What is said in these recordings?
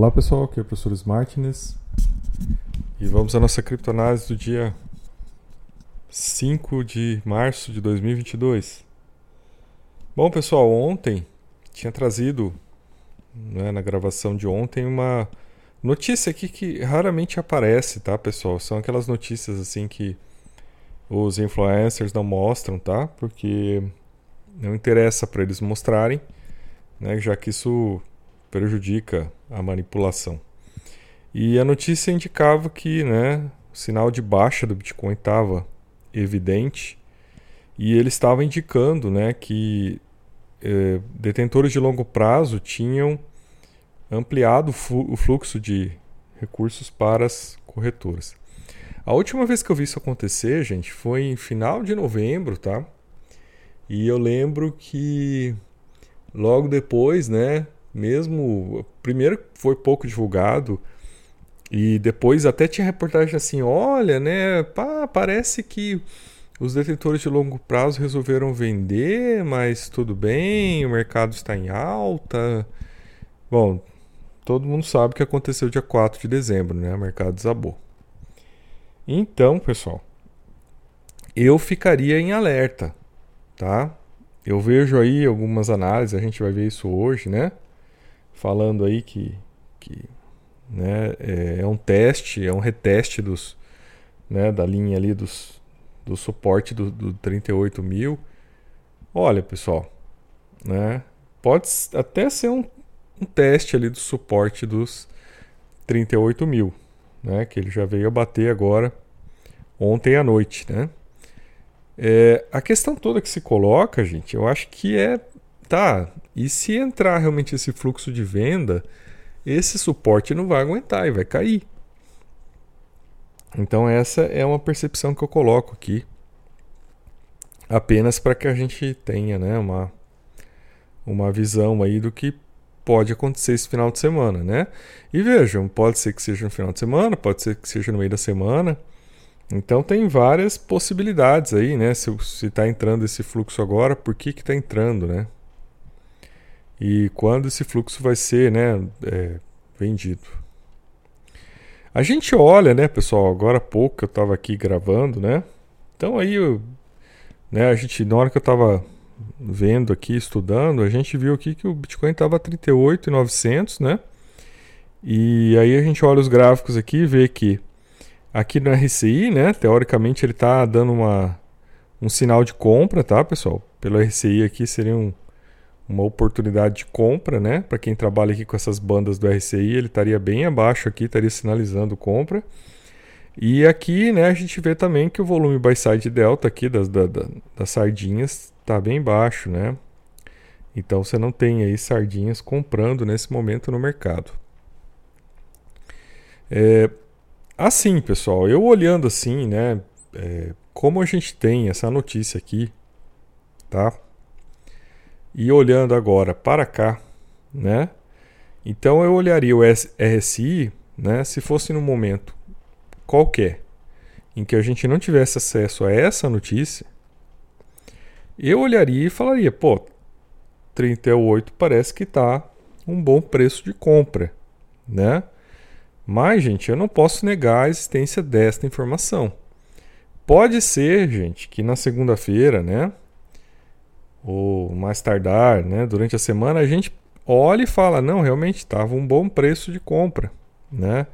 Olá pessoal, aqui é o professor Smartness e vamos à nossa criptoanálise do dia 5 de março de 2022. Bom pessoal, ontem tinha trazido né, na gravação de ontem uma notícia aqui que raramente aparece, tá pessoal? São aquelas notícias assim que os influencers não mostram, tá? Porque não interessa para eles mostrarem, né? Já que isso prejudica a manipulação. E a notícia indicava que né, o sinal de baixa do Bitcoin estava evidente e ele estava indicando né, que eh, detentores de longo prazo tinham ampliado o fluxo de recursos para as corretoras. A última vez que eu vi isso acontecer, gente, foi em final de novembro, tá? E eu lembro que logo depois, né, mesmo primeiro foi pouco divulgado e depois até tinha reportagem assim, olha, né, pá, parece que os detentores de longo prazo resolveram vender, mas tudo bem, o mercado está em alta. Bom, todo mundo sabe o que aconteceu dia 4 de dezembro, né? O mercado desabou. Então, pessoal, eu ficaria em alerta, tá? Eu vejo aí algumas análises, a gente vai ver isso hoje, né? Falando aí que, que né, é, é um teste, é um reteste dos, né, da linha ali dos, do suporte do, do 38 mil. Olha, pessoal, né, pode até ser um, um teste ali do suporte dos 38 mil, né, que ele já veio a bater agora ontem à noite, né. É, a questão toda que se coloca, gente, eu acho que é tá, e se entrar realmente esse fluxo de venda, esse suporte não vai aguentar e vai cair. Então essa é uma percepção que eu coloco aqui, apenas para que a gente tenha, né, uma uma visão aí do que pode acontecer esse final de semana, né? E vejam, pode ser que seja no final de semana, pode ser que seja no meio da semana. Então tem várias possibilidades aí, né? Se está entrando esse fluxo agora, por que está entrando, né? E quando esse fluxo vai ser né, é, vendido. A gente olha, né, pessoal, agora há pouco eu estava aqui gravando, né? Então aí, eu, né, a gente, na hora que eu estava vendo aqui, estudando, a gente viu aqui que o Bitcoin estava 38,900, né? E aí a gente olha os gráficos aqui e vê que aqui no RCI, né, teoricamente ele está dando uma, um sinal de compra, tá, pessoal? Pelo RCI aqui seria um uma oportunidade de compra, né? Para quem trabalha aqui com essas bandas do RCI, ele estaria bem abaixo aqui, estaria sinalizando compra. E aqui, né, a gente vê também que o volume buy side delta aqui das, da, da, das sardinhas está bem baixo, né? Então você não tem aí sardinhas comprando nesse momento no mercado. É, assim, pessoal, eu olhando assim, né, é, como a gente tem essa notícia aqui, tá? E olhando agora para cá, né? Então eu olharia o RSI, né, se fosse num momento qualquer em que a gente não tivesse acesso a essa notícia, eu olharia e falaria, pô, 38 parece que está um bom preço de compra, né? Mas, gente, eu não posso negar a existência desta informação. Pode ser, gente, que na segunda-feira, né, ou mais tardar, né, durante a semana, a gente olha e fala: não, realmente estava um bom preço de compra. Né?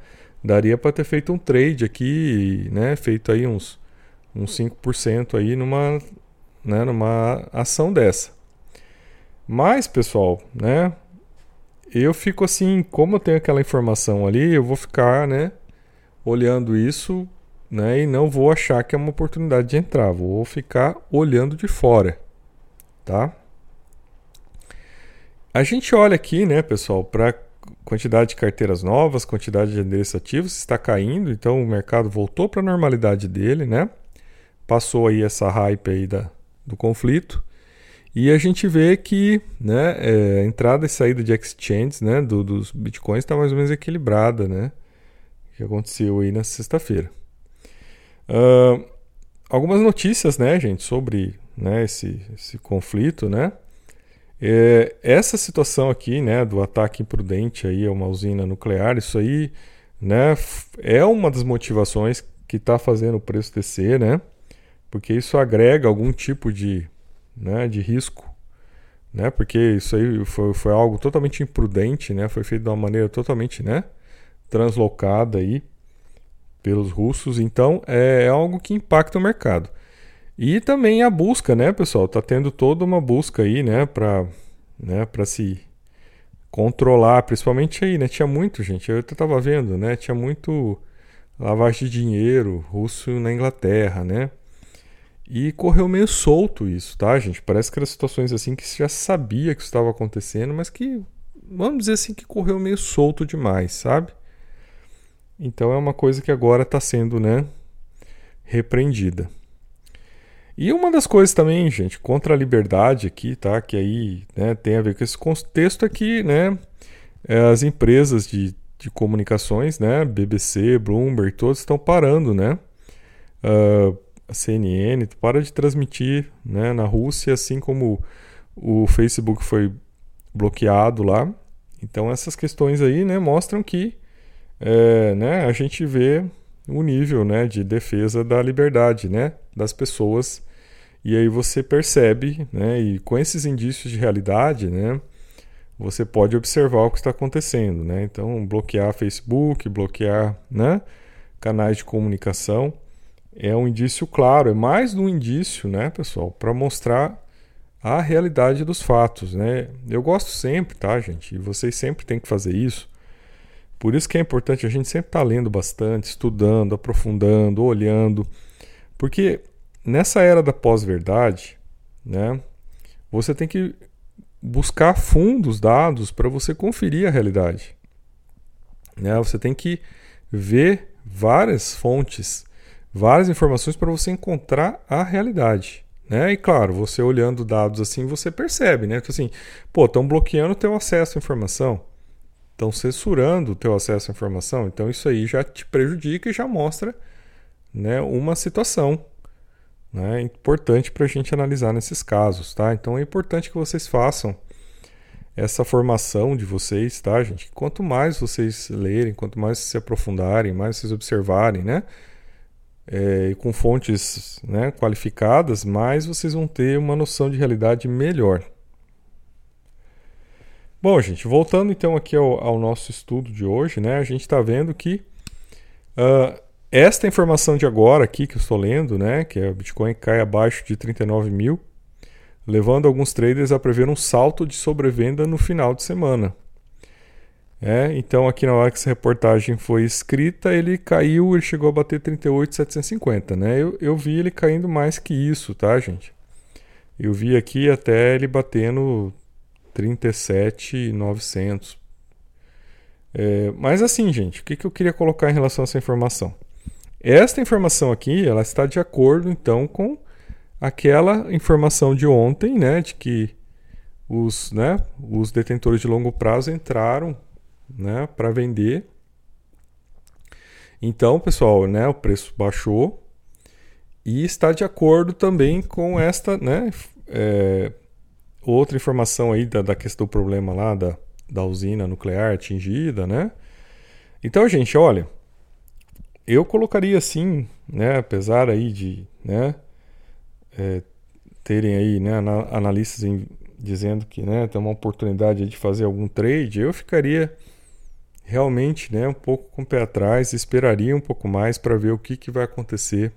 Daria para ter feito um trade aqui, né, feito aí uns, uns 5% aí numa, né, numa ação dessa. Mas, pessoal, né, eu fico assim, como eu tenho aquela informação ali, eu vou ficar, né, olhando isso, né, e não vou achar que é uma oportunidade de entrar, vou ficar olhando de fora tá? A gente olha aqui, né, pessoal, para quantidade de carteiras novas, quantidade de endereços ativos está caindo, então o mercado voltou para a normalidade dele, né? Passou aí essa hype aí da, do conflito. E a gente vê que né, é, entrada e saída de exchanges né, do, dos bitcoins está mais ou menos equilibrada, né? Que aconteceu aí na sexta-feira. Uh, algumas notícias, né, gente, sobre né, esse, esse conflito, né? É, essa situação aqui, né, do ataque imprudente aí a uma usina nuclear, isso aí, né, é uma das motivações que está fazendo o preço descer, né? Porque isso agrega algum tipo de, né, de risco, né? Porque isso aí foi, foi algo totalmente imprudente, né? Foi feito de uma maneira totalmente, né, translocada aí pelos russos. Então é, é algo que impacta o mercado. E também a busca, né, pessoal? Tá tendo toda uma busca aí, né, para né, para se controlar, principalmente aí, né? Tinha muito, gente. Eu tava vendo, né? Tinha muito lavagem de dinheiro russo na Inglaterra, né? E correu meio solto isso, tá, gente? Parece que eram situações assim que se já sabia que estava acontecendo, mas que vamos dizer assim que correu meio solto demais, sabe? Então é uma coisa que agora está sendo, né, repreendida. E uma das coisas também, gente, contra a liberdade aqui, tá? Que aí né, tem a ver com esse contexto aqui, né? É, as empresas de, de comunicações, né? BBC, Bloomberg, todos estão parando, né? Uh, a CNN para de transmitir né, na Rússia, assim como o Facebook foi bloqueado lá. Então essas questões aí né, mostram que é, né, a gente vê o nível né, de defesa da liberdade né, das pessoas e aí você percebe, né, e com esses indícios de realidade, né, você pode observar o que está acontecendo, né? Então, bloquear Facebook, bloquear, né, canais de comunicação é um indício claro, é mais um indício, né, pessoal, para mostrar a realidade dos fatos, né? Eu gosto sempre, tá, gente? E vocês sempre têm que fazer isso. Por isso que é importante a gente sempre estar tá lendo bastante, estudando, aprofundando, olhando, porque nessa era da pós-verdade, né, você tem que buscar fundos dados para você conferir a realidade. Né? Você tem que ver várias fontes, várias informações para você encontrar a realidade. Né? E claro, você olhando dados assim, você percebe, né? Então, assim, pô, estão bloqueando o teu acesso à informação, estão censurando o teu acesso à informação, então isso aí já te prejudica e já mostra né, uma situação né, importante para a gente analisar nesses casos, tá? Então é importante que vocês façam essa formação de vocês, tá, gente? Quanto mais vocês lerem, quanto mais se aprofundarem, mais vocês observarem, né? É, com fontes né, qualificadas, mais vocês vão ter uma noção de realidade melhor. Bom, gente, voltando então aqui ao, ao nosso estudo de hoje, né? A gente está vendo que uh, esta informação de agora aqui que eu estou lendo, né, que é o Bitcoin cai abaixo de 39 mil, levando alguns traders a prever um salto de sobrevenda no final de semana. É, então aqui na hora que essa reportagem foi escrita, ele caiu, ele chegou a bater 38,750, né? Eu, eu vi ele caindo mais que isso, tá, gente? Eu vi aqui até ele batendo 37,900. É, mas assim, gente, o que, que eu queria colocar em relação a essa informação? Esta informação aqui, ela está de acordo então com aquela informação de ontem, né, de que os, né, os detentores de longo prazo entraram, né, para vender. Então, pessoal, né, o preço baixou e está de acordo também com esta, né, é, outra informação aí da, da questão do problema lá da, da usina nuclear atingida, né? Então, gente, olha, eu colocaria assim, né, apesar aí de, né, é, terem aí, né, analistas em, dizendo que, né, tem uma oportunidade de fazer algum trade, eu ficaria realmente, né, um pouco com o pé atrás, esperaria um pouco mais para ver o que, que vai acontecer,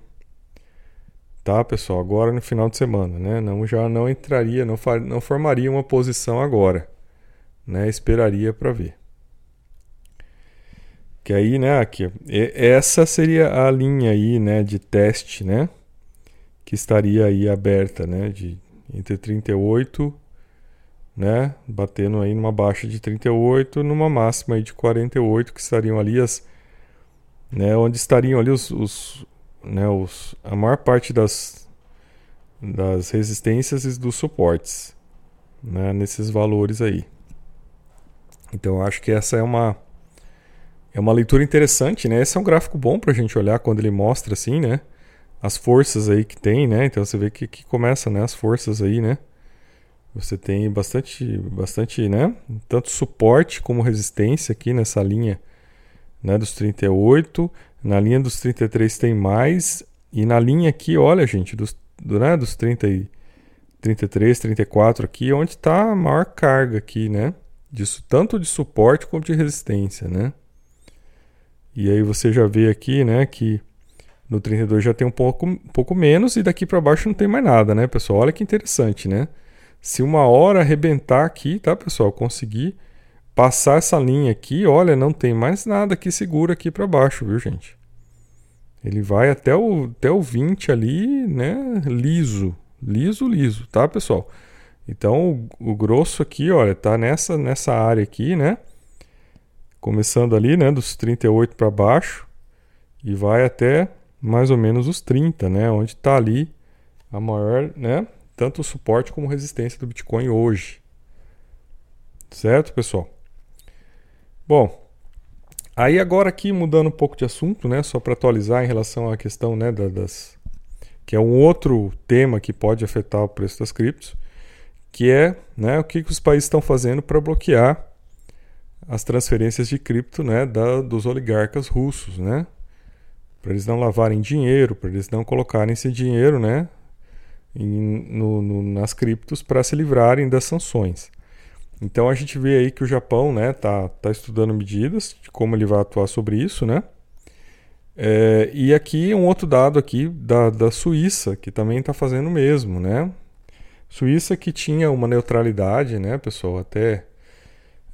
tá, pessoal? Agora no final de semana, né? Não já não entraria, não, não formaria uma posição agora, né? Esperaria para ver. Que aí, né, aqui, essa seria a linha aí, né, de teste, né, que estaria aí aberta, né, de entre 38, né, batendo aí numa baixa de 38, numa máxima aí de 48, que estariam ali as, né, onde estariam ali os, os né, os, a maior parte das, das resistências e dos suportes, né, nesses valores aí. Então, acho que essa é uma é uma leitura interessante, né? Esse é um gráfico bom para a gente olhar quando ele mostra assim, né? As forças aí que tem, né? Então você vê que, que começa, né? As forças aí, né? Você tem bastante, bastante, né? Tanto suporte como resistência aqui nessa linha, né? Dos 38. Na linha dos 33 tem mais. E na linha aqui, olha, gente, dos, do, né? dos 30 e 33, 34 aqui, onde está a maior carga aqui, né? Disso, tanto de suporte como de resistência, né? E aí você já vê aqui, né, que no 32 já tem um pouco, um pouco menos e daqui para baixo não tem mais nada, né, pessoal? Olha que interessante, né? Se uma hora arrebentar aqui, tá, pessoal? Conseguir passar essa linha aqui, olha, não tem mais nada que segura aqui para baixo, viu, gente? Ele vai até o, até o 20 ali, né, liso, liso, liso, tá, pessoal? Então, o, o grosso aqui, olha, tá nessa, nessa área aqui, né? Começando ali, né, dos 38 para baixo e vai até mais ou menos os 30, né, onde está ali a maior, né, tanto o suporte como resistência do Bitcoin hoje. Certo, pessoal? Bom, aí agora aqui mudando um pouco de assunto, né, só para atualizar em relação à questão, né, das que é um outro tema que pode afetar o preço das criptos, que é, né, o que, que os países estão fazendo para bloquear as transferências de cripto, né, da, dos oligarcas russos, né, para eles não lavarem dinheiro, para eles não colocarem esse dinheiro, né, em, no, no, nas criptos para se livrarem das sanções. Então a gente vê aí que o Japão, né, tá, tá estudando medidas de como ele vai atuar sobre isso, né. É, e aqui um outro dado aqui da, da Suíça que também está fazendo o mesmo, né. Suíça que tinha uma neutralidade, né, pessoal, até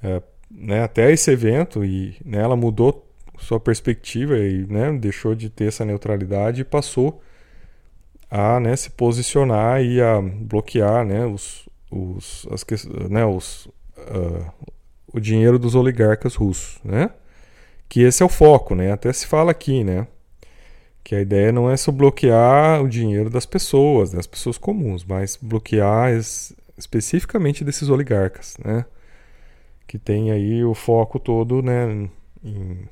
é, né, até esse evento e né, ela mudou sua perspectiva e né, deixou de ter essa neutralidade e passou a né, se posicionar e a bloquear né, os, os, as, né, os, uh, o dinheiro dos oligarcas russos, né? Que esse é o foco, né? Até se fala aqui, né? Que a ideia não é só bloquear o dinheiro das pessoas, das pessoas comuns, mas bloquear es, especificamente desses oligarcas, né? Que tem aí o foco todo, né? Em,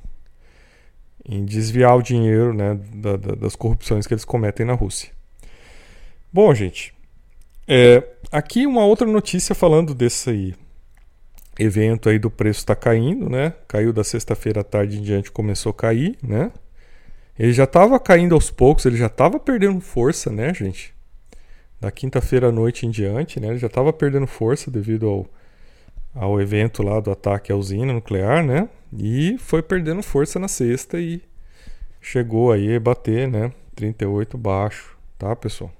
em desviar o dinheiro, né? Da, da, das corrupções que eles cometem na Rússia. Bom, gente, é, aqui uma outra notícia falando desse evento aí do preço está caindo, né? Caiu da sexta-feira à tarde em diante, começou a cair, né? Ele já estava caindo aos poucos, ele já estava perdendo força, né, gente? Da quinta-feira à noite em diante, né? Ele já estava perdendo força devido ao, ao evento lá do ataque à usina nuclear, né? E foi perdendo força na sexta e chegou aí a bater, né? 38 baixo, tá, pessoal?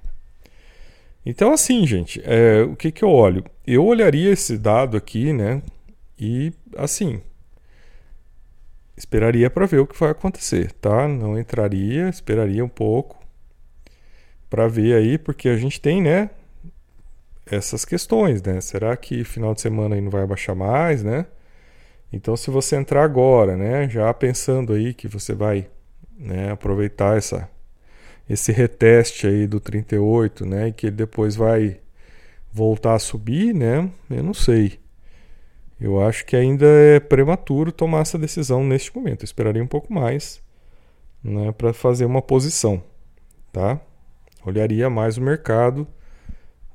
Então, assim, gente, é, o que, que eu olho? Eu olharia esse dado aqui, né? E, assim, esperaria para ver o que vai acontecer, tá? Não entraria, esperaria um pouco para ver aí, porque a gente tem, né? Essas questões, né? Será que final de semana aí não vai baixar mais, né? Então, se você entrar agora, né? Já pensando aí que você vai né, aproveitar essa esse reteste aí do 38, né, e que ele depois vai voltar a subir, né? Eu não sei. Eu acho que ainda é prematuro tomar essa decisão neste momento. Eu esperaria um pouco mais, né, para fazer uma posição, tá? Olharia mais o mercado,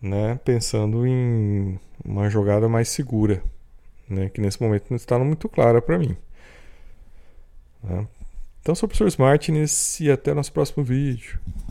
né, pensando em uma jogada mais segura, né, que nesse momento não está muito clara para mim. Né? Então, sou o professor Martins e até nosso próximo vídeo.